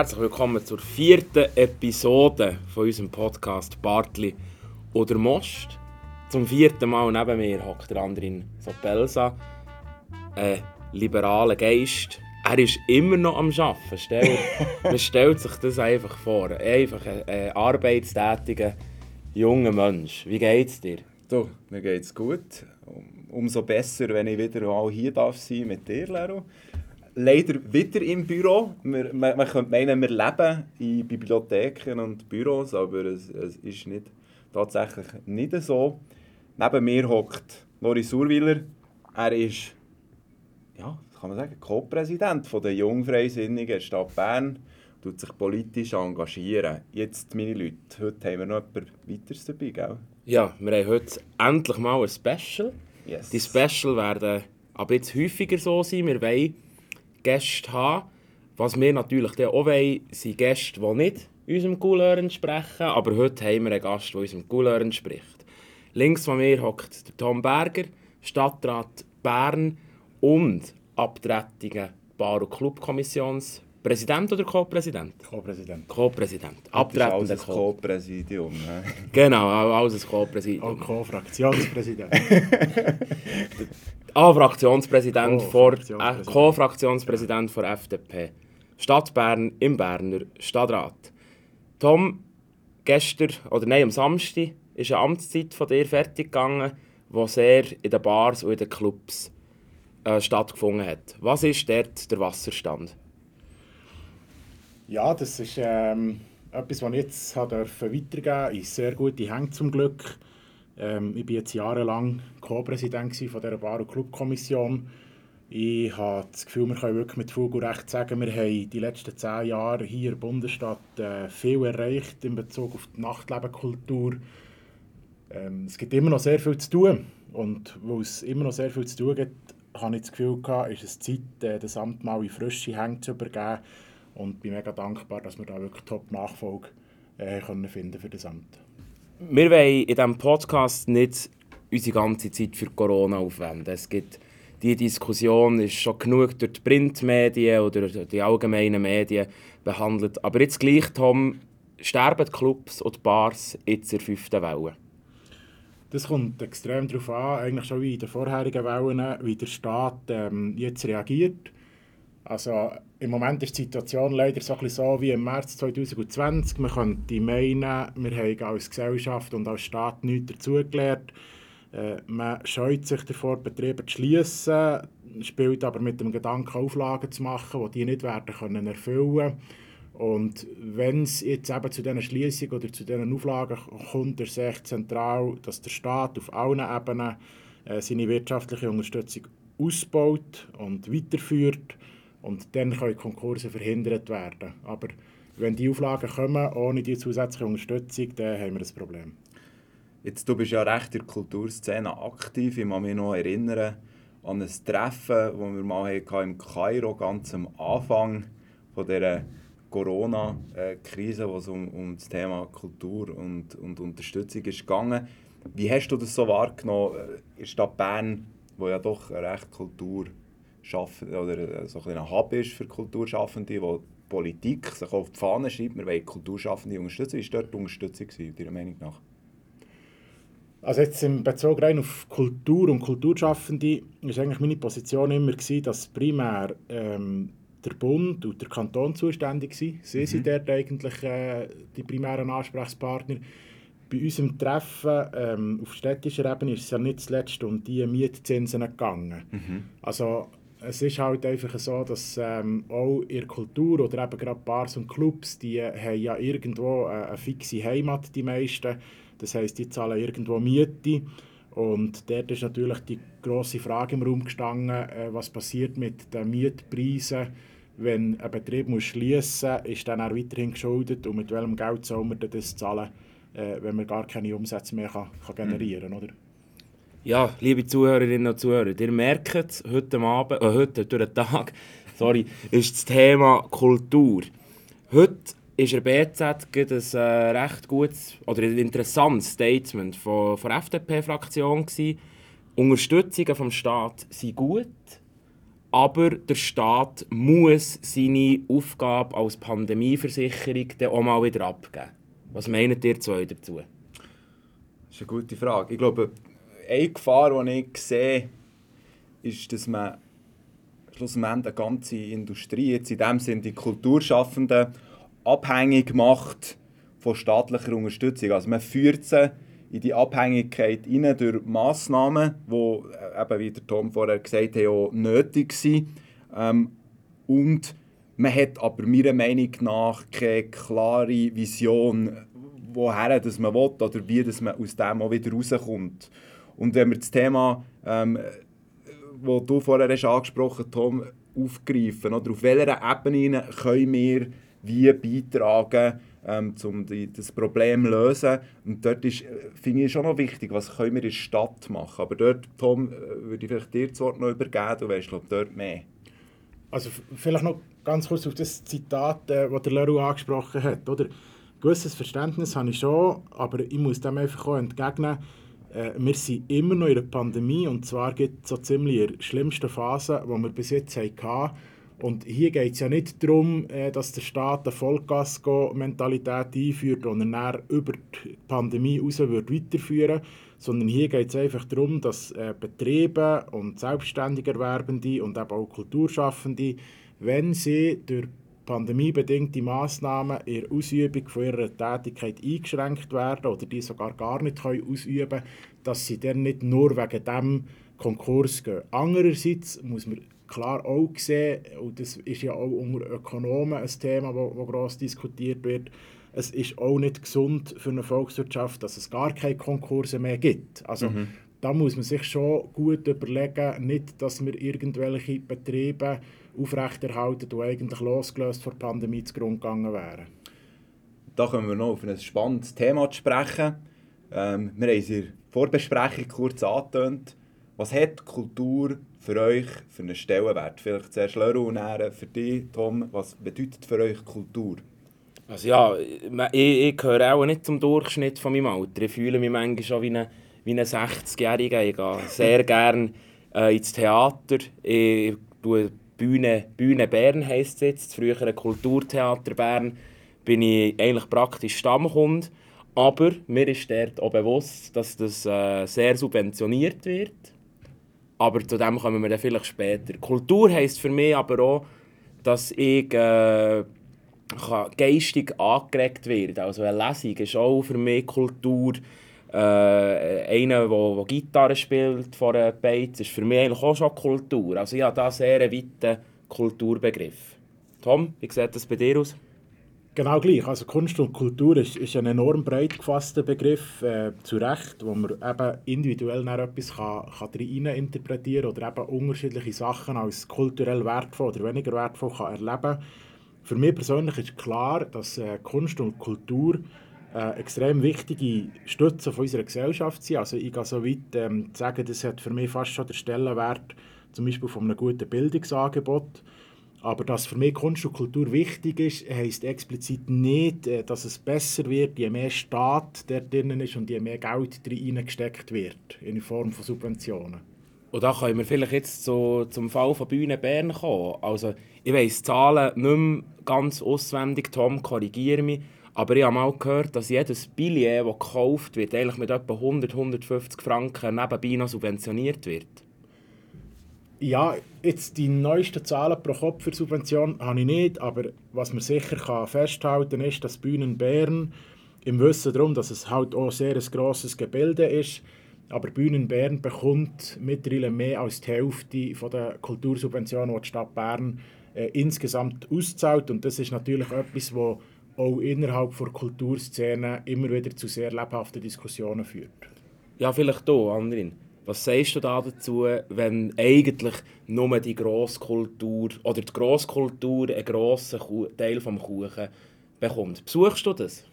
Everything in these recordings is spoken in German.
Herzlich willkommen zur vierten Episode von unserem Podcast Bartli oder Most. Zum vierten Mal neben mir hockt der Andrin Sopelsa, ein liberaler Geist. Er ist immer noch am Arbeiten. Stell, man stellt sich das einfach vor. Einfach ein, ein arbeitstätiger junger Mensch. Wie geht's dir? Du, mir geht's gut. Umso besser, wenn ich wieder mal hier darf sein mit dir, Lero. Leider wieder im Büro. Wir, man, man könnte meinen, wir leben in Bibliotheken und Büros, aber es, es ist nicht, tatsächlich nicht so. Neben mir hockt Lori Surwiller. Er ist, ja, kann man sagen, Co-Präsident der Jungfreisinnigen Stadt Bern tut sich politisch engagieren. Jetzt, meine Leute, heute haben wir noch etwas weiteres dabei, gell? Ja, wir haben heute endlich mal ein Special. Yes. Die Special werden aber jetzt häufiger so sein. Wir wollen Gäste haben. Was wir natürlich auch wollen, sind Gäste, die nicht unserem Couleur entsprechen. Aber heute haben wir einen Gast, der unserem Couleur entspricht. Links von mir hockt Tom Berger, Stadtrat Bern und abtrettiger Bar- und Clubkommissions Präsident oder Co-Präsident? Co-Präsident. Co-Präsident. Abtretender Abtretender Co. Co-Präsidium. ne? Genau, alles ein Auch Co-Präsidium. Co-Fraktionspräsident. Ah, Fraktionspräsident vor, äh, Co-Fraktionspräsident. Co-Fraktionspräsident der FDP. Stadt Bern im Berner Stadtrat. Tom, gestern, oder nein, am Samstag, ist eine Amtszeit von dir fertig gegangen, die sehr in den Bars und in den Clubs äh, stattgefunden hat. Was ist dort der Wasserstand? Ja, das ist ähm, etwas, was ich jetzt dürfen weitergeben in sehr gute Hände zum Glück. Ähm, ich war jetzt jahrelang Co-Präsident dieser Bar- und Clubkommission. Ich habe das Gefühl, wir können wirklich mit Fug und Recht sagen, wir haben die letzten zehn Jahre hier in der Bundesstadt äh, viel erreicht in Bezug auf die Nachtlebenkultur. Ähm, es gibt immer noch sehr viel zu tun. Und weil es immer noch sehr viel zu tun gibt, habe ich das Gefühl, gehabt, ist es Zeit, äh, das Amt mal in frische Hände zu übergeben. Und bin mega dankbar, dass wir da wirklich Top-Nachfolge äh, können finden für das Amt. Wir wollen in diesem Podcast nicht unsere ganze Zeit für Corona aufwenden. Es gibt die Diskussion ist schon genug durch die Printmedien oder die allgemeinen Medien behandelt. Aber jetzt gleich, Tom, sterben die Clubs und die Bars jetzt in der fünften Welle. Das kommt extrem darauf an, eigentlich schon wie in den vorherigen Wellen, wie der Staat ähm, jetzt reagiert. Also im Moment ist die Situation leider so, so wie im März 2020. Man könnte meinen, wir haben als Gesellschaft und als Staat nichts dazugelernt. Äh, man scheut sich davor, Betriebe zu schließen, spielt aber mit dem Gedanken, Auflagen zu machen, die die nicht werden können erfüllen Und wenn es jetzt eben zu diesen Schließungen oder zu diesen Auflagen kommt, ist es zentral, dass der Staat auf allen Ebenen äh, seine wirtschaftliche Unterstützung ausbaut und weiterführt. Und dann können Konkurse verhindert werden. Aber wenn die Auflagen kommen, ohne die zusätzliche Unterstützung, dann haben wir ein Problem. Jetzt, du bist ja recht in der Kulturszene aktiv. Ich kann mich noch erinnern an ein Treffen, das wir mal hatten im Kairo, ganz am Anfang von dieser Corona-Krise, wo es um, um das Thema Kultur und, und Unterstützung gegangen. Wie hast du das so wahrgenommen äh, in der Stadt Bern, wo ja doch recht Kultur oder so ein ein Hub ist für Kulturschaffende, wo die Politik sich auf die Fahne schreibt, wir wollen Kulturschaffende unterstützen. War dort die Unterstützung, gewesen, Ihrer Meinung nach? Also jetzt im Bezug rein auf Kultur und Kulturschaffende ist eigentlich meine Position immer gewesen, dass primär ähm, der Bund und der Kanton zuständig sind. Sie sind dort eigentlich äh, die primären Ansprechpartner. Bei unserem Treffen ähm, auf städtischer Ebene ist es ja nicht zuletzt um die Mietzinsen gegangen. Also es ist halt einfach so, dass ähm, auch in der Kultur oder eben gerade Bars und Clubs, die haben ja irgendwo äh, eine fixe Heimat, die meisten. Das heisst, die zahlen irgendwo Miete. Und dort ist natürlich die grosse Frage im Raum gestanden, äh, was passiert mit den Mietpreisen, wenn ein Betrieb muss schließen muss, ist dann auch weiterhin geschuldet und mit welchem Geld soll man das zahlen, äh, wenn man gar keine Umsätze mehr kann, kann generieren kann, oder? Ja, liebe Zuhörerinnen und Zuhörer, ihr merkt heute Abend, äh, heute durch den Tag, sorry, ist das Thema Kultur. Heute ist der BZ ein äh, recht gutes oder ein interessantes Statement von, von der FDP-Fraktion. Unterstützungen vom Staat sind gut, aber der Staat muss seine Aufgabe als Pandemieversicherung dann auch mal wieder abgeben. Was meint ihr zwei dazu? Das ist eine gute Frage. Ich glaube, eine Gefahr, die ich sehe, ist, dass man schlussendlich eine ganze Industrie, jetzt in dem Sinne die Kulturschaffenden, abhängig macht von staatlicher Unterstützung. Also man führt sie in die Abhängigkeit rein durch Massnahmen, die, äh, eben, wie der Tom vorher gesagt hat, auch nötig sind. Ähm, und man hat aber meiner Meinung nach keine klare Vision, woher das man will oder wie das man aus dem auch wieder rauskommt. Und wenn wir das Thema, ähm, das du vorher hast angesprochen Tom, aufgreifen, oder auf welcher Ebene können wir wie beitragen, ähm, um die, das Problem zu lösen. Und dort ist, finde ich schon noch wichtig, was können wir in der Stadt machen. Aber dort, Tom, äh, würde ich vielleicht dir das Wort noch übergeben, du weißt, glaube dort mehr. Also vielleicht noch ganz kurz auf das Zitat, äh, das der Leroux angesprochen hat. Oder? Gewisses Verständnis habe ich schon, aber ich muss dem einfach auch entgegnen, äh, wir sind immer noch in einer Pandemie und zwar gibt es so ziemlich der schlimmsten Phase, die wir bis jetzt hatten. Und hier geht es ja nicht darum, äh, dass der Staat eine Vollgas-Mentalität einführt und er über die Pandemie hinaus weiterführen sondern hier geht es einfach darum, dass äh, Betriebe und Selbstständigerwerbende und eben auch Kulturschaffende, wenn sie durch pandemiebedingte Massnahmen in der Ausübung von ihrer Tätigkeit eingeschränkt werden oder die sogar gar nicht können ausüben können, dass sie dann nicht nur wegen dem Konkurs gehen. Andererseits muss man klar auch sehen, und das ist ja auch unter Ökonomen ein Thema, das gross diskutiert wird, es ist auch nicht gesund für eine Volkswirtschaft, dass es gar keine Konkurse mehr gibt. Also mhm. da muss man sich schon gut überlegen, nicht, dass wir irgendwelche Betriebe aufrechterhalten, die eigentlich losgelöst von der Pandemie zugrunde gegangen wären. Da kommen wir noch auf ein spannendes Thema zu sprechen. Ähm, wir haben es in der Vorbesprechung kurz angetönt. Was hat Kultur für euch für einen Stellenwert? Vielleicht zuerst Leru und für dich, Tom. Was bedeutet für euch Kultur? Also ja, ich, ich gehöre auch nicht zum Durchschnitt von meinem Alter. Ich fühle mich manchmal schon wie ein, wie ein 60-Jähriger. Ich gehe sehr gerne äh, ins Theater. Ich tue Bühne, Bühne Bern heisst es jetzt, früher ein Kulturtheater Bern, bin ich eigentlich praktisch Stammkund. Aber mir ist dort auch bewusst, dass das äh, sehr subventioniert wird. Aber zu dem kommen wir dann vielleicht später. Kultur heisst für mich aber auch, dass ich äh, geistig angeregt werden. Also eine Lesung ist auch für mich Kultur. Äh, einer, der Gitarre spielt vor einem Beiz, ist für mich eigentlich auch schon Kultur. Also ich habe da sehr einen weiten Kulturbegriff. Tom, wie sieht das bei dir aus? Genau gleich. Also Kunst und Kultur ist, ist ein enorm breit gefasster Begriff, äh, zu Recht, wo man eben individuell etwas kann, kann rein interpretieren oder eben unterschiedliche Sachen als kulturell wertvoll oder weniger wertvoll kann erleben. Für mich persönlich ist klar, dass äh, Kunst und Kultur äh, extrem wichtige Stütze von unserer Gesellschaft sind. Also ich gehe so weit ähm, zu sagen, das hat für mich fast schon den Stellenwert zum Beispiel von einem guten Bildungsangebot. Aber dass für mich Kunst und Kultur wichtig ist, heisst explizit nicht, äh, dass es besser wird, je mehr Staat der drin ist und je mehr Geld reingesteckt wird in Form von Subventionen. Und da können wir vielleicht jetzt so zum Fall von Bühne Bern kommen. Also, ich weiss Zahlen nicht mehr ganz auswendig, Tom, korrigiere mich. Aber ich habe mal gehört, dass jedes Billett, das gekauft wird, eigentlich mit etwa 100, 150 Franken nebenbei noch subventioniert wird. Ja, jetzt die neuesten Zahlen pro Kopf für Subvention habe ich nicht, aber was man sicher kann festhalten kann, ist, dass Bühnen Bern im Wissen darum, dass es halt auch sehr ein grosses Gebilde ist, aber Bühnen Bern bekommt mittlerweile mehr als die Hälfte der Kultursubventionen, die die Stadt Bern äh, insgesamt auszahlt. Und das ist natürlich etwas, was auch innerhalb der Kulturszene immer wieder zu sehr lebhaften Diskussionen führt. Ja, vielleicht hier, Andrin. Was sagst du da dazu, wenn eigentlich nur die Grosskultur oder die Grosskultur einen grossen Teil vom Kuchen bekommt? Besuchst du das?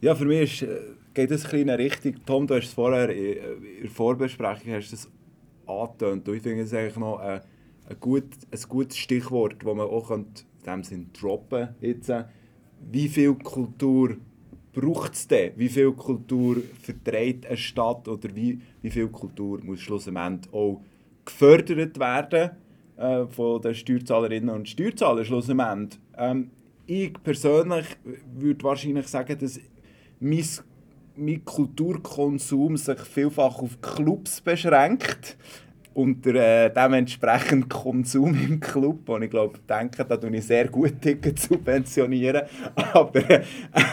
Ja, für mich ist, äh, geht das ein in eine Richtung. Tom, du hast es vorher in der Vorbesprechung hast das angetönt. Ich finde es eigentlich noch ein, ein, gut, ein gutes Stichwort, das man auch in dem Sinn droppen könnte. Wie viel Kultur braucht es denn? Wie viel Kultur verträgt eine Stadt oder wie, wie viel Kultur muss schlussendlich auch gefördert werden, äh, von den Steuerzahlerinnen und Steuerzahlern schlussendlich. Ähm, ich persönlich würde wahrscheinlich sagen, dass mein, mein Kulturkonsum sich vielfach auf Clubs beschränkt und der äh, dementsprechend Konsum im Club, wo ich glaube, denke, da tue ich sehr gut Tickets subventionieren. aber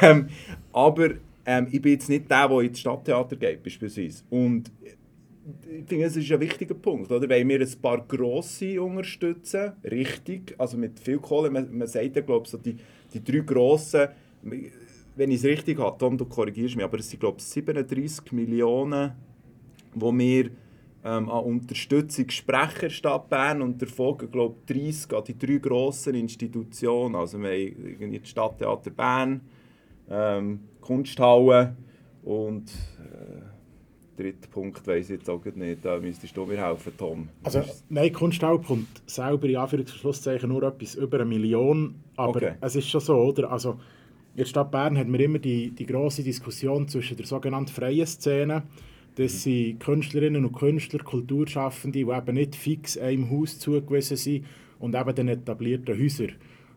ähm, aber ähm, ich bin jetzt nicht der, der ins Stadttheater geht, beispielsweise. Und ich finde, es ist ein wichtiger Punkt. Oder? Wenn wir ein paar Grosse unterstützen, richtig, also mit viel Kohle, man, man sagt ja, glaube ich, so die, die drei Grossen, wenn ich es richtig habe, Tom, du korrigierst mich, aber es sind, glaube ich, 37 Millionen, die wir ähm, an Unterstützung sprechen Stadt Bern und davon, glaube ich, 30 an die drei grossen Institutionen. Also wir haben das Stadttheater Bern, ähm, Kunsthalle und äh, dritter Punkt weiß ich jetzt auch nicht, da müsstest du mir helfen, Tom. Also nein, Kunsthalle kommt selber in Anführungszeichen nur etwas über eine Million, aber okay. es ist schon so, oder? Also in der Stadt Bern hat man immer die, die grosse Diskussion zwischen der sogenannten freien Szene, das sind Künstlerinnen und Künstler, Kulturschaffende, die eben nicht fix einem Haus zugewiesen sind und eben den etablierten Häusern.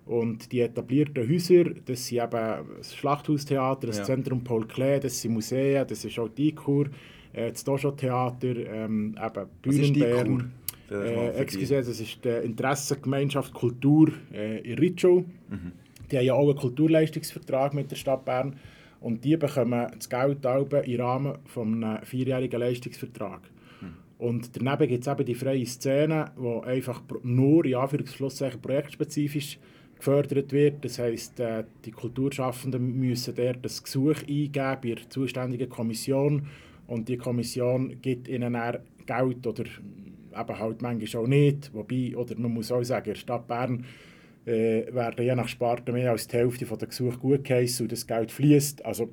Und die etablierten Häuser, das sind eben das Schlachthaustheater, das ja. Zentrum Paul Klee, das sind Museen, das ist auch die Kur, äh, das Dojo-Theater, ähm, eben Bühnenbären. Äh, excuse, das ist die Interessengemeinschaft Kultur äh, in Ritschau. Mhm. Die haben ja auch einen Kulturleistungsvertrag mit der Stadt Bern. Und die bekommen das Geld im Rahmen eines vierjährigen Leistungsvertrags. Und daneben gibt es eben die freie Szene, die einfach nur in Anführungszeichen projektspezifisch gefördert wird. Das heisst, äh, die Kulturschaffenden müssen dort das Gesuch eingeben bei der zuständigen Kommission und die Kommission gibt ihnen dann Geld oder eben halt manchmal auch nicht. Wobei, oder man muss auch sagen, in der Stadt Bern äh, werden je nach Sparte mehr als die Hälfte der Gesuche gut geheißen und das Geld fließt. Also,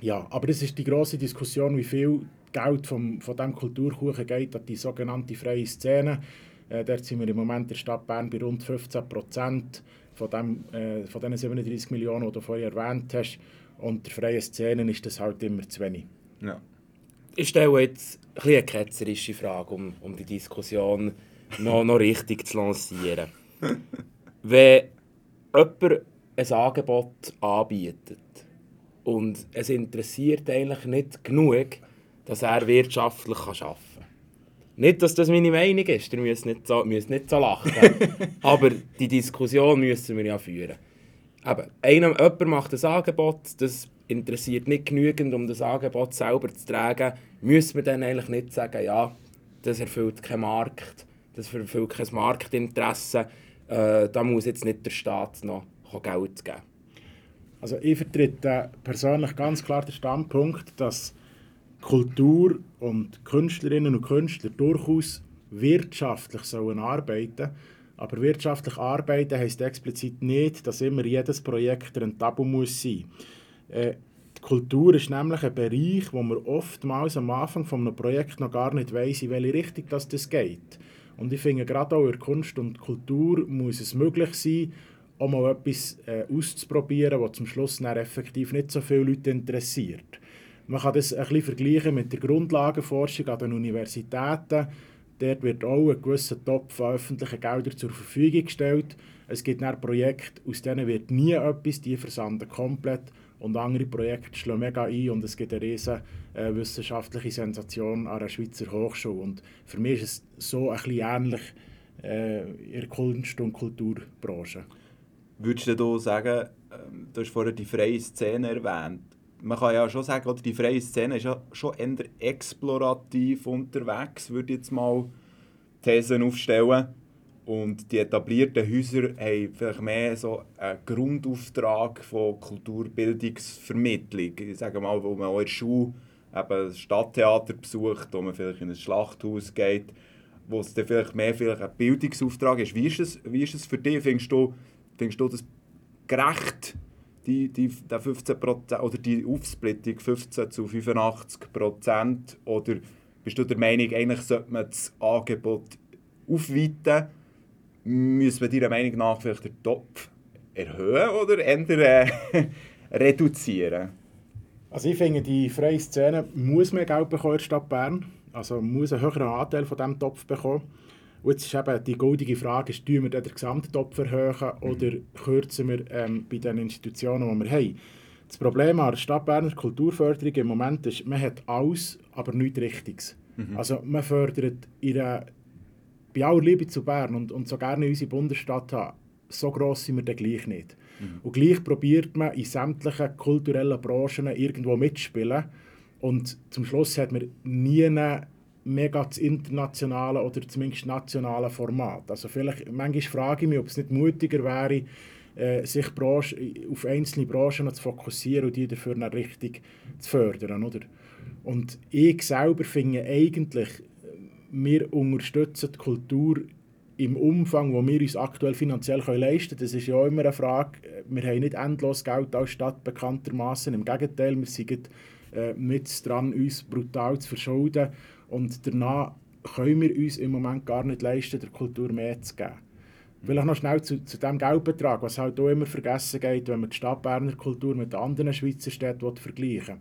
ja, aber das ist die große Diskussion, wie viel Geld vom, von diesem Kulturkuchen geht an die sogenannte freie Szene. Äh, dort sind wir im Moment in der Stadt Bern bei rund 15 Prozent von, dem, äh, von diesen 37 Millionen, die du vorher erwähnt hast. Und der freien Szene ist das halt immer zu wenig. Ja. Ich stelle jetzt ein eine ketzerische Frage, um, um die Diskussion noch, noch richtig zu lancieren. Wenn jemand ein Angebot anbietet und es interessiert eigentlich nicht genug, dass er wirtschaftlich arbeiten kann. Nicht, dass das meine Meinung ist, ihr müsst nicht so, müsst nicht so lachen. Aber die Diskussion müssen wir ja führen. Aber einem, jemand macht ein Angebot, das interessiert nicht genügend, um das Angebot selber zu tragen, müssen wir dann eigentlich nicht sagen, ja, das erfüllt keinen Markt, das erfüllt kein Marktinteresse äh, da muss jetzt nicht der Staat noch Geld geben. Also ich vertrete persönlich ganz klar den Standpunkt, dass Kultur und Künstlerinnen und Künstler durchaus wirtschaftlich sollen arbeiten aber wirtschaftlich arbeiten heisst explizit nicht, dass immer jedes Projekt rentabel muss sein. Äh, die Kultur ist nämlich ein Bereich, wo man oftmals am Anfang von einem Projekt noch gar nicht weiß, in welche Richtung das geht. Und ich finde, gerade auch in Kunst und Kultur muss es möglich sein, auch mal etwas äh, auszuprobieren, was zum Schluss dann effektiv nicht so viele Leute interessiert. Man kann das ein bisschen vergleichen mit der Grundlagenforschung an den Universitäten. Dort wird auch ein gewisser Topf an öffentlichen Geldern zur Verfügung gestellt. Es gibt dann Projekte, aus denen wird nie etwas, die versanden komplett und andere Projekte schlagen mega ein und es gibt eine riesige äh, wissenschaftliche Sensation an der Schweizer Hochschule. Und für mich ist es so ein bisschen ähnlich äh, in der Kunst- und Kulturbranche. Würdest du sagen, ähm, du hast vorher die freie Szene erwähnt, man kann ja schon sagen, oder die freie Szene ist ja schon eher explorativ unterwegs, würde ich jetzt mal Thesen aufstellen. Und die etablierten Häuser haben vielleicht mehr so einen Grundauftrag von Kulturbildungsvermittlung. Ich sage mal, wo man auch in der Schule eben Stadttheater besucht, wo man vielleicht in ein Schlachthaus geht, wo es dann vielleicht mehr vielleicht ein Bildungsauftrag ist. Wie ist es, wie ist es für dich? Findest du, findest du das gerecht, die, die, die 15% oder die Aufsplittung 15 zu 85 Prozent? Oder bist du der Meinung, eigentlich sollte man das Angebot aufweiten? Müssen wir deiner Meinung nach vielleicht den Topf erhöhen oder eher äh, reduzieren? Also ich finde, die freie Szene muss mehr Geld bekommen in der Stadt Bern. Also muss einen höheren Anteil von diesem Topf bekommen. Und jetzt ist eben die goldige Frage, ist, wir den Gesamttopf erhöhen mhm. oder kürzen wir ähm, bei den Institutionen, die wir haben. Das Problem an der Stadt Berner Kulturförderung im Moment ist, man hat alles, aber nichts Richtiges. Mhm. Also man fördert ihre, bei aller Liebe zu Bern und, und so gerne unsere Bundesstadt haben, so gross sind wir dann gleich nicht. Mhm. Und gleich probiert man in sämtlichen kulturellen Branchen irgendwo mitzuspielen. Und zum Schluss hat man nie mega das internationale oder zumindest nationale Format. Also vielleicht, manchmal frage ich mich, ob es nicht mutiger wäre, äh, sich Branche, auf einzelne Branchen zu fokussieren und die dafür dann richtig zu fördern. Oder? Und ich selber finde eigentlich, wir unterstützen die Kultur im Umfang, wo wir uns aktuell finanziell leisten können. Das ist ja auch immer eine Frage. Wir haben nicht endlos Geld als Stadt bekanntermaßen. Im Gegenteil, wir sind äh, mit dran, uns brutal zu verschulden. Und danach können wir uns im Moment gar nicht leisten, der Kultur mehr zu geben. Vielleicht noch schnell zu, zu dem Geldbetrag, was halt auch immer vergessen geht, wenn man die Stadt Berner Kultur mit anderen Schweizer Städten vergleichen.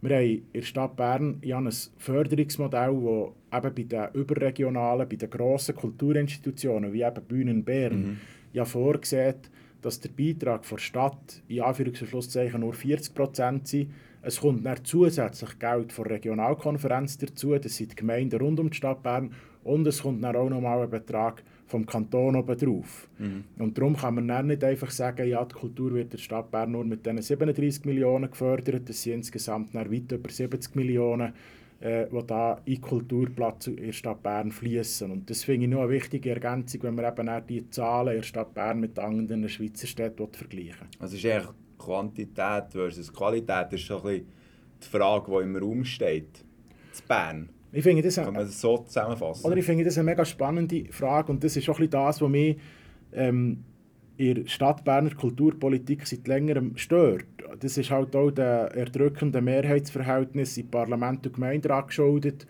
Wir haben in der Stadt Bern ja ein Förderungsmodell, das eben bei den überregionalen, bei den grossen Kulturinstitutionen, wie eben Bühnen Bern, mhm. ja vorsieht, dass der Beitrag der Stadt in Anführungs- nur 40 Prozent sind. Es kommt dann zusätzlich Geld von der Regionalkonferenz dazu, das sind die Gemeinden rund um die Stadt Bern, und es kommt dann auch nochmal ein Betrag vom Kanton oben drauf. Mhm. Und darum kann man dann nicht einfach sagen, ja, die Kultur wird der Stadt Bern nur mit diesen 37 Millionen gefördert, das sind insgesamt dann weit über 70 Millionen, äh, die da in Kulturplatz in der Stadt Bern fließen. Und das finde ich noch eine wichtige Ergänzung, wenn man eben auch die Zahlen in der Stadt Bern mit anderen Schweizer Städten vergleichen Also ist eigentlich Quantität versus Qualität ist so ein bisschen die Frage, die im Raum steht. Zu Bern. Ich finde das, Kann man das so zusammenfassen? Oder ich finde das eine mega spannende Frage und das ist auch ein das, was mich ähm, in der Stadt Berner Kulturpolitik seit längerem stört. Das ist halt auch der erdrückende Mehrheitsverhältnis im Parlament und Gemeinderat geschuldet.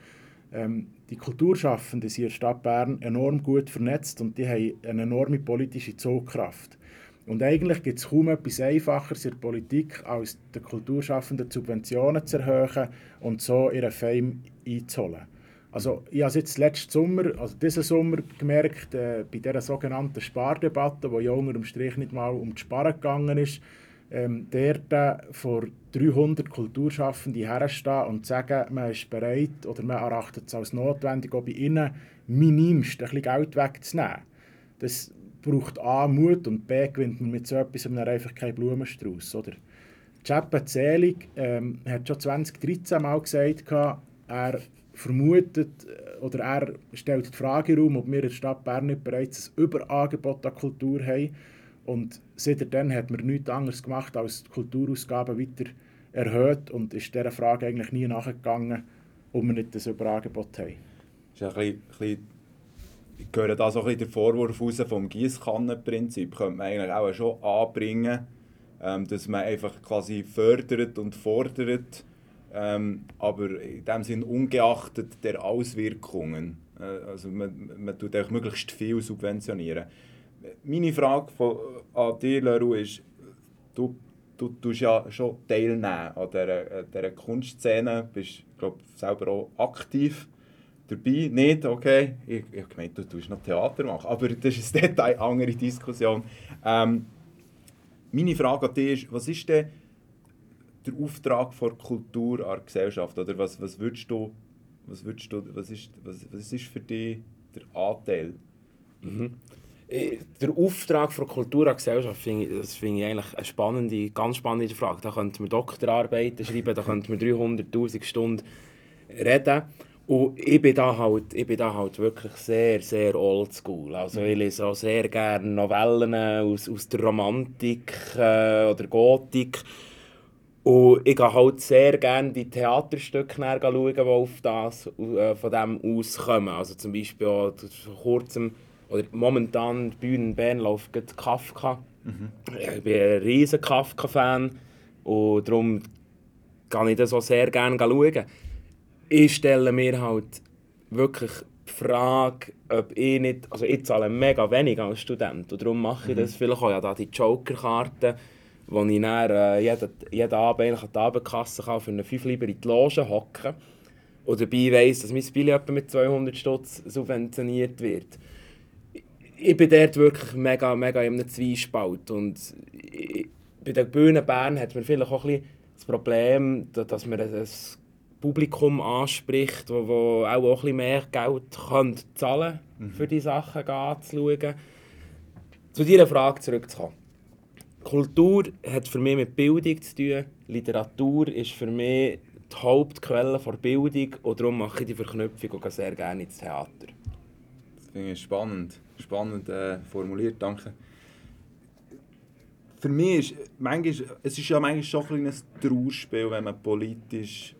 Ähm, die Kulturschaffenden sind in der Stadt Bern enorm gut vernetzt und die haben eine enorme politische Zugkraft. Und eigentlich gibt es kaum etwas Einfacheres in der Politik, als den Kulturschaffenden Subventionen zu erhöhen und so ihren Fame einzuholen. Also ich habe jetzt letzten Sommer, also diesen Sommer gemerkt, äh, bei dieser sogenannten Spardebatte, wo ja unter dem Strich nicht mal um die Sparen gegangen ist, ähm, dort äh, vor 300 Kulturschaffenden herstehen und sagen, man ist bereit oder man erachtet es als notwendig, auch bei ihnen minimst ein bisschen Geld wegzunehmen. Das braucht A Mut und B gewinnt man mit so etwas einfach keinen Blumenstrauß. Oder? Giuseppe Zelig ähm, hat schon 2013 mal gesagt, er vermutet äh, oder er stellt die Frage herum, ob wir in der Stadt Bern nicht bereits ein Überangebot an Kultur haben. Und seitdem hat man nichts anderes gemacht, als die Kulturausgaben weiter erhöht und ist dieser Frage eigentlich nie nachgegangen, ob wir nicht das Überangebot haben. Das ist ein bisschen, ich höre da so bisschen Vorwurf raus vom Gießkannenprinzip. Könnte man eigentlich auch schon anbringen, ähm, dass man einfach quasi fördert und fordert, ähm, aber in dem Sinn ungeachtet der Auswirkungen. Äh, also man, man tut auch möglichst viel subventionieren. Meine Frage von, an dich, Leroux, ist, du, du tust ja schon teilnehmen an dieser, dieser Kunstszene, bist glaub, selber auch aktiv dabei. Nicht, okay, ich, ich meine, du tust noch Theater machen, aber das ist ein Detail, andere Diskussion. Ähm, meine Frage an dich ist, was ist denn der Auftrag der Kultur an Gesellschaft? Oder was, was würdest du, was würdest du, was ist, was, was ist für dich der Anteil? Mhm. Äh, der Auftrag der Kultur an Gesellschaft finde ich, das finde ich eigentlich eine spannende, ganz spannende Frage. Da könnten wir Doktorarbeiten schreiben, da könnten wir 300'000 Stunden reden. Und ich bin da halt, ich bin da halt wirklich sehr, sehr oldschool. Also ich lese auch sehr gerne Novellen aus, aus der Romantik äh, oder Gotik. Und ich gehe halt sehr gerne die Theaterstücke schauen, die auf das, äh, von dem auskommen. Also zum Beispiel auch vor kurzem, oder momentan die Bühne Bern läuft Kafka. Mhm. Ich bin ein riesiger Kafka-Fan und darum kann ich das auch sehr gerne schauen. Ich stelle mir halt wirklich die Frage, ob ich nicht, also ich zahle mega wenig als Student und darum mache ich mhm. das vielleicht auch, ja da die Joker-Karten wo ich dann äh, jeden, jeden Abend an die Abendkasse kann, für eine 5 lieber in die Loge hocken und dabei weiss, dass mein Billet etwa mit 200 Stutz subventioniert wird. ich bin dort wirklich mega, mega in einem Zwiespalt. Und ich, bei der Bühne Bern hat man vielleicht auch ein bisschen das Problem, dass man ein Publikum anspricht, wo, wo auch, auch ein bisschen mehr Geld könnte zahlen mhm. für die Sachen anzuschauen. Zu dieser Frage zurückzukommen. Kultur hat für mich mit Bildung zu tun. Literatur ist für mich die Hauptquelle der Bildung und darum mache ich die Verknüpfung gehe sehr gerne ins Theater. Das finde ich spannend, spannend äh, formuliert, danke. Für mich ist manchmal, es ist ja manchmal schon ein Trauerspiel, wenn man politisch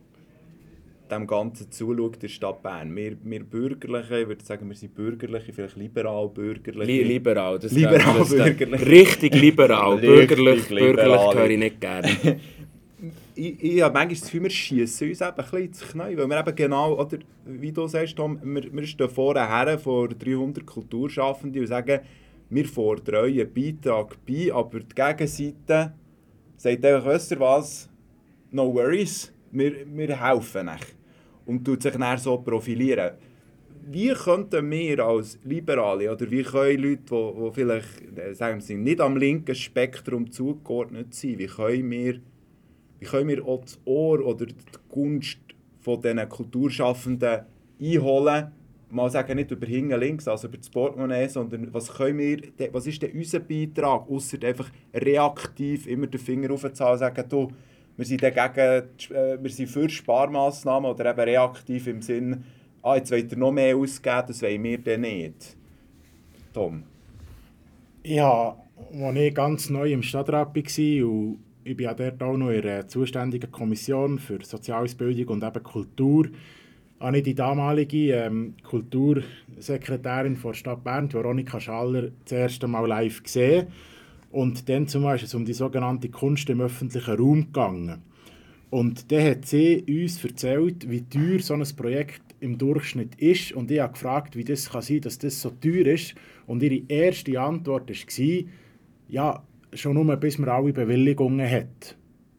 dem Ganzen zuschaut in der Stadt Bern. Wir, wir Bürgerliche, ich würde sagen, wir sind Bürgerliche, vielleicht liberal Bürgerliche. Li liberal, das liberal das bürgerlich. Richtig liberal, bürgerlich, bürgerlich höre ich nicht gerne. ich, ich habe manchmal das Gefühl, wir schießen uns eben ein bisschen ins Knie, weil wir eben genau, oder wie du sagst, Tom, wir, wir stehen vorne her vor 300 Kulturschaffenden und sagen, wir fordern euren Beitrag bei, aber die Gegenseite sagt einfach, du was, no worries, wir, wir helfen euch und tut sich dann so profilieren. Wie könnten wir als Liberale oder wie können Leute, die, die vielleicht äh, sagen wir, nicht am linken Spektrum zugeordnet sind, wie können wir, wie können wir auch das Ohr oder die Gunst von diesen Kulturschaffenden einholen? Mal sagen, nicht über hinten links, also über das Portemonnaie, sondern was, können wir, was ist denn unser Beitrag, außer einfach reaktiv immer den Finger aufzuhalten und sagen, du, wir sind dagegen, äh, wir sind für Sparmaßnahmen oder eben reaktiv im Sinn, ah, jetzt wollt ihr noch mehr ausgeben, das wollen wir dann nicht. Tom? Ja, als ich ganz neu im Stadtrat war und ich bin ja dort auch noch in der zuständigen Kommission für Sozialbildung und eben Kultur, habe ich die damalige ähm, Kultursekretärin der Stadt Bern, Veronika Schaller, das erste Mal live gesehen. Und dann zum Beispiel es um die sogenannte Kunst im öffentlichen Raum gegangen. Und dann hat sie uns erzählt, wie teuer so ein Projekt im Durchschnitt ist. Und ich habe gefragt, wie das kann sein dass das so teuer ist. Und ihre erste Antwort war, ja, schon nur bis man alle Bewilligungen hat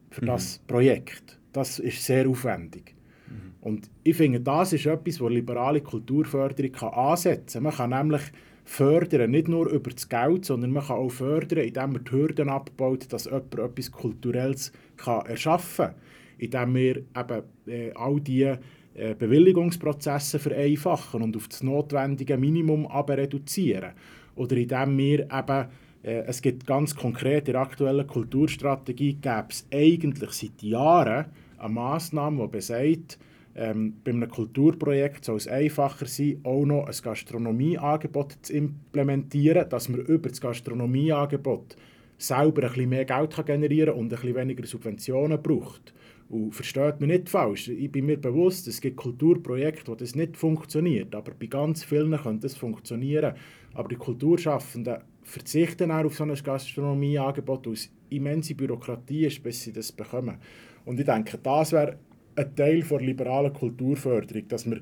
für mhm. das Projekt. Das ist sehr aufwendig. Mhm. Und ich finde, das ist etwas, wo liberale Kulturförderung ansetzen kann. Man kann nämlich fördern, nicht nur über das Geld, sondern man kann auch fördern, indem man die Hürden abbaut, dass jemand etwas Kulturelles kann erschaffen kann. Indem wir eben äh, all diese äh, Bewilligungsprozesse vereinfachen und auf das notwendige Minimum aber reduzieren. Oder indem wir eben, äh, es gibt ganz konkret in der aktuellen Kulturstrategie, gäbe es eigentlich seit Jahren eine Massnahme, die besagt, ähm, bei einem Kulturprojekt soll es einfacher sein, auch noch ein Gastronomieangebot zu implementieren, dass man über das Gastronomieangebot selber ein bisschen mehr Geld kann generieren und ein bisschen weniger Subventionen braucht. Und versteht mich nicht falsch, ich bin mir bewusst, es gibt Kulturprojekte, wo das nicht funktioniert, aber bei ganz vielen könnte das funktionieren. Aber die Kulturschaffenden verzichten auch auf so ein Gastronomieangebot, es immense Bürokratie ist, bis sie das bekommen. Und ich denke, das wäre ein Teil der liberalen Kulturförderung, dass wir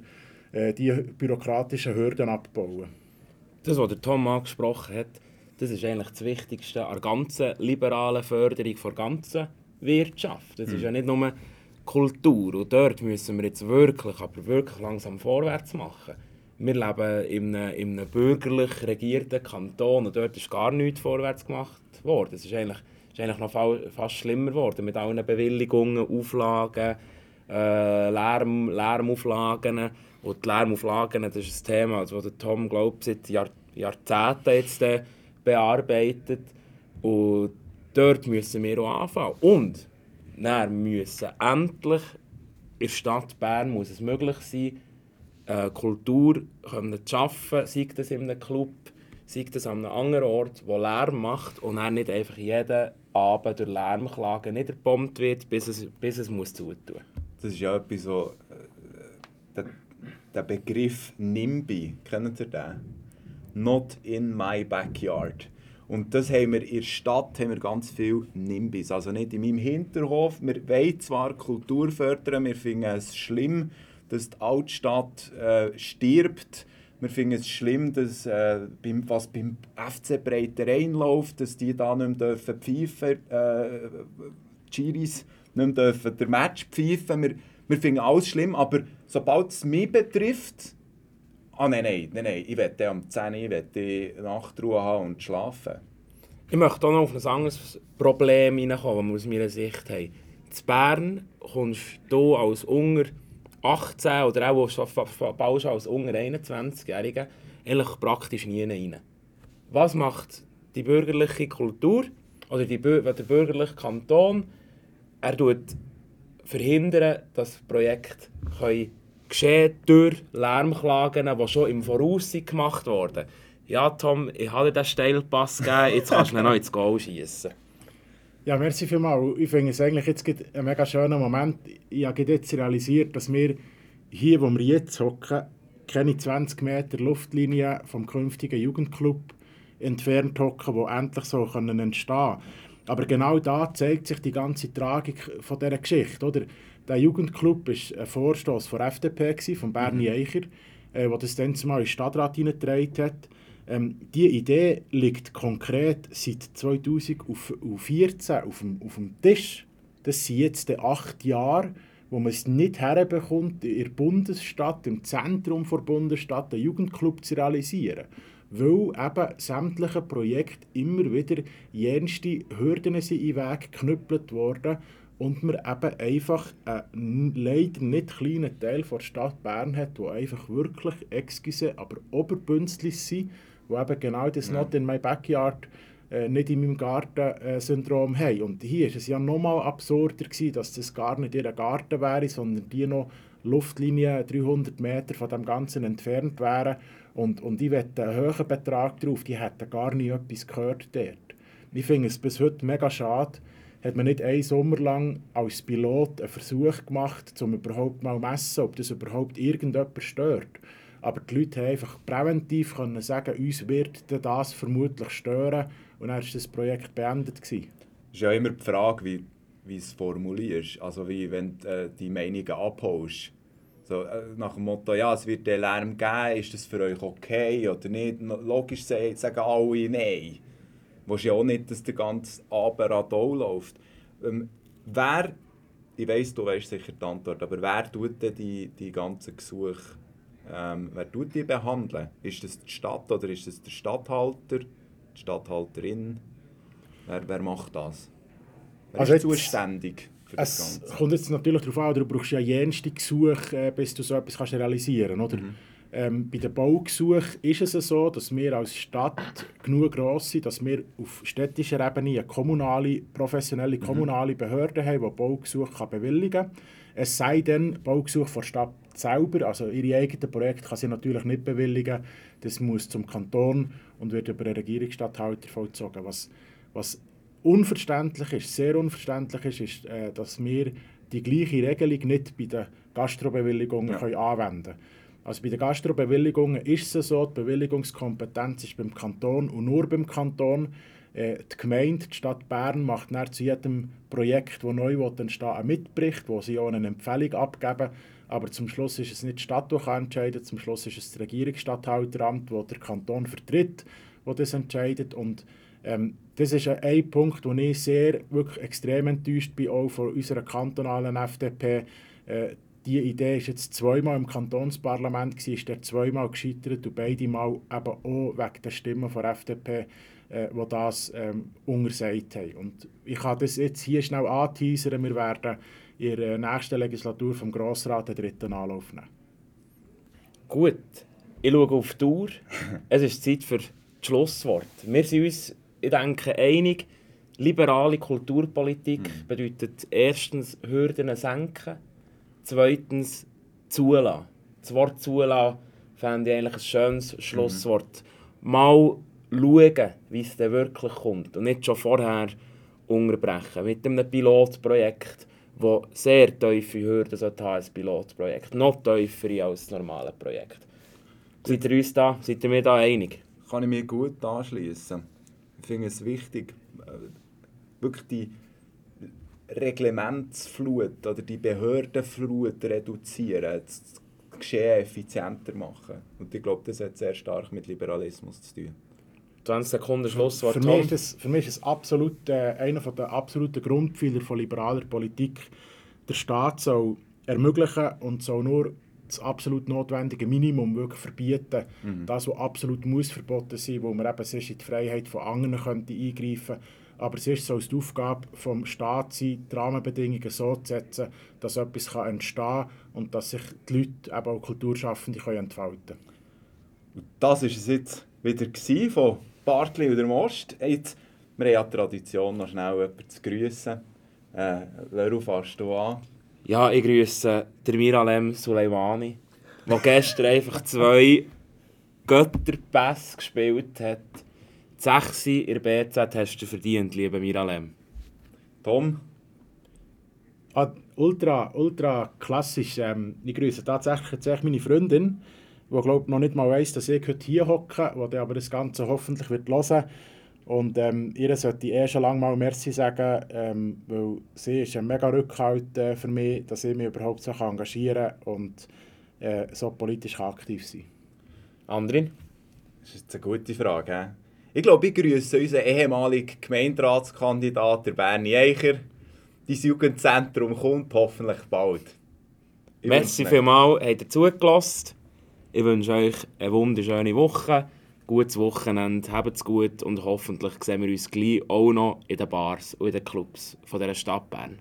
äh, die bürokratischen Hürden abbauen. Das, was der Tom angesprochen hat, das ist eigentlich das Wichtigste an der ganzen liberalen Förderung der ganzen Wirtschaft. Das mhm. ist ja nicht nur Kultur. Und dort müssen wir jetzt wirklich, aber wirklich langsam vorwärts machen. Wir leben in einem, in einem bürgerlich regierten Kanton und dort ist gar nichts vorwärts gemacht worden. Es ist eigentlich, ist eigentlich noch fast schlimmer geworden mit allen Bewilligungen, Auflagen, äh, Lärm, Lärmauflagen. Und die Lärmauflagen, das ist ein Thema, das der Tom, glaube seit Jahr, Jahrzehnten jetzt äh, bearbeitet. Und dort müssen wir auch anfangen. Und dann müssen endlich in der Stadt Bern muss es möglich sein, äh, Kultur können zu schaffen, sei das in einem Club, sei das an einem anderen Ort, wo Lärm macht und dann nicht einfach jeden Abend durch Lärmklagen niedergebombt wird, bis es, bis es muss zutun das ist ja etwas so, äh, der, der Begriff NIMBY, kennt ihr den? Not in my backyard. Und das haben wir in der Stadt haben wir ganz viel NIMBYs. Also nicht in meinem Hinterhof. Wir wollen zwar Kultur fördern, wir finden es schlimm, dass die Altstadt äh, stirbt. Wir finden es schlimm, dass, äh, beim, was beim FC Breiterein läuft, dass die da nicht mehr pfeifen dürfen. Äh, nicht mehr dürfen den Match pfeifen. Wir, wir finden alles schlimm, aber sobald es mich betrifft, ah nein, nein, nein, nein, ich werde am 10 Uhr ich Nachtruhe haben und schlafen. Ich möchte auch noch auf ein anderes Problem hineinkommen, das wir aus meiner Sicht haben. In Bern kommst du als Unger 18 oder auch bald als Unger 21-Jähriger eigentlich praktisch nie rein. Was macht die bürgerliche Kultur oder die, der bürgerliche Kanton? Er tut verhindern, dass Projekte können geschehen durch Lärmklagen, die schon im Voraus gemacht wurden. Ja, Tom, ich habe dir den Steilpass gegeben, jetzt kannst du noch ins Goal schießen. Ja, merci vielmals. Ich finde es eigentlich jetzt ein mega schöner Moment. Ich habe jetzt realisiert, dass wir hier, wo wir jetzt hocken, keine 20 Meter Luftlinie vom künftigen Jugendclub entfernt hocken, die endlich so entstehen können. Aber genau da zeigt sich die ganze Tragik von dieser Geschichte. Oder? Der Jugendclub war ein Vorstoß von der FDP, von Bernie mhm. Eicher, äh, der das dann mal in den Stadtrat hineingetragen hat. Ähm, diese Idee liegt konkret seit 2014 auf dem, auf dem Tisch. Das sind jetzt acht Jahre, wo man es nicht herbekommt, in der Bundesstadt, im Zentrum der Bundesstadt, einen Jugendclub zu realisieren. Weil eben sämtliche Projekte immer wieder jenste Hürden sind in den Weg geknüppelt worden und man eben einfach einen leider nicht kleinen Teil der Stadt Bern hat, wo einfach wirklich, excuse, aber oberbünzlig sind, wo eben genau das ja. «Not in my backyard» äh, nicht in meinem Garten-Syndrom äh, haben. Und hier war es ja nochmal absurder, gewesen, dass das gar nicht ihr Garten wäre, sondern die noch Luftlinie 300 Meter von dem Ganzen entfernt wären. Und, und ich wette einen hohen Betrag drauf, die hätten gar nie etwas gehört dort. Ich finde es bis heute mega schade, hat man nicht einen Sommer lang als Pilot einen Versuch gemacht, um überhaupt mal zu messen, ob das überhaupt irgendjemand stört. Aber die Leute haben einfach präventiv können sagen, uns wird das vermutlich stören. Und dann war das Projekt beendet. Es ist ja immer die Frage, wie, wie es formulierst. Also wie wenn du äh, die Meinungen abholst. So, äh, nach dem Motto, ja, es wird den Lärm geben, ist das für euch okay oder nicht? Logisch sagen alle Nein. Willst ja auch nicht, dass der ganze Abend Radau läuft. Ähm, wer, ich weiss, du weißt sicher die Antwort, aber wer tut denn die, die ganzen Gesuche ähm, wer tut die behandeln? Ist das die Stadt oder ist das der Stadthalter, die Stadthalterin? Wer, wer macht das? Wer also ist zuständig es Ganze? kommt jetzt natürlich darauf an, du brauchst ja jenste Gesuche, äh, bis du so etwas kannst realisieren kannst. Mhm. Ähm, bei den Baugesuchen ist es so, dass wir als Stadt genug gross sind, dass wir auf städtischer Ebene eine kommunale, professionelle mhm. kommunale Behörde haben, die Baugesuche bewilligen kann. Es sei denn, Baugesuche von der Stadt selber, also ihre eigenen Projekte, kann sie natürlich nicht bewilligen. Das muss zum Kanton und wird über den Regierungsstatthalter vollzogen. Was, was unverständlich ist, sehr unverständlich ist, ist, äh, dass wir die gleiche Regelung nicht bei den Gastrobewilligungen ja. können anwenden können. Also bei den Gastrobewilligungen ist es so, die Bewilligungskompetenz ist beim Kanton und nur beim Kanton. Äh, die Gemeinde, die Stadt Bern, macht zu jedem Projekt, das neu entstehen einen Mitbericht, wo sie auch eine Empfehlung abgeben. Aber zum Schluss ist es nicht die Stadt, die entscheidet, zum Schluss ist es das Regierungsstatthalteramt, das der Kanton vertritt, wo das entscheidet. Und ähm, das ist ein Punkt, wo ich sehr, wirklich extrem enttäuscht bin, auch von unserer kantonalen FDP. Äh, die Idee ist jetzt zweimal im Kantonsparlament, gewesen, ist der zweimal gescheitert und beide Mal eben auch wegen der Stimmen der FDP, äh, die das ähm, untersagt haben. Und ich kann das jetzt hier schnell anteasern, wir werden in der nächsten Legislatur vom Grossrat den dritten Anlauf nehmen. Gut, ich schaue auf die Uhr. es ist Zeit für das Schlusswort. Wir sind uns, ich denke, einig, liberale Kulturpolitik mhm. bedeutet erstens Hürden senken, zweitens zulassen. Das Wort zulassen fände ich eigentlich ein schönes Schlusswort. Mhm. Mal schauen, wie es dann wirklich kommt und nicht schon vorher unterbrechen. Mit einem Pilotprojekt wo sehr tiefe Hürden sollte haben, ein Pilotprojekt. Noch tiefer als das normale Projekt. Seid ihr uns da, seid ihr mir da einig? Kann ich mir gut anschließen. Finde es wichtig, äh, wirklich die Reglementsflut oder die Behördenflut reduzieren, das Geschehen effizienter machen. Und ich glaube, das hat sehr stark mit Liberalismus zu tun. 20 Sekunden Schlusswort. Für mich ist es, für mich ist es absolut, äh, einer der absoluten Grundpfeiler von liberaler Politik. Der Staat soll ermöglichen und soll nur das absolut notwendige Minimum wirklich verbieten. Das, was absolut muss verboten sein, wo man eben sonst in die Freiheit von anderen könnte eingreifen aber es ist so die Aufgabe vom Staat sein, die Rahmenbedingungen so zu setzen, dass etwas kann entstehen kann und dass sich die Leute, eben auch Kulturschaffende, können entfalten können. Das war es jetzt wieder von Bartli oder Most. Jetzt, wir haben ja die Tradition, noch schnell jemanden zu grüssen. Äh, Leru, fährst du an? Ja, ich grüße den Miralem Suleimani, der gestern einfach zwei Götterpässe gespielt hat. Die 6 in der BZ hast du verdient, lieber Miralem. Tom? Ah, ultra, ultra klassisch. Ähm, ich grüße tatsächlich jetzt meine Freundin, die glaub, noch nicht mal weiss, dass ich heute hier hocke, die aber das Ganze hoffentlich wird hören Und ähm, ihr sollte ich eh schon lange mal Merci sagen, ähm, weil sie ist ein mega Rückhalt äh, für mich, dass ich mich überhaupt so engagieren kann und äh, so politisch aktiv sein Andrin? Das ist jetzt eine gute Frage. He? Ich glaube, ich grüße unseren ehemaligen Gemeinderatskandidat, der Bernie Eicher. Dein Jugendzentrum kommt hoffentlich bald. Ich Merci vielmals, habt ihr zugelassen. Ich wünsche euch eine wunderschöne Woche, gutes Wochenende, habt es gut und hoffentlich sehen wir uns gleich auch noch in den Bars und in den Clubs von dieser Stadt Bern.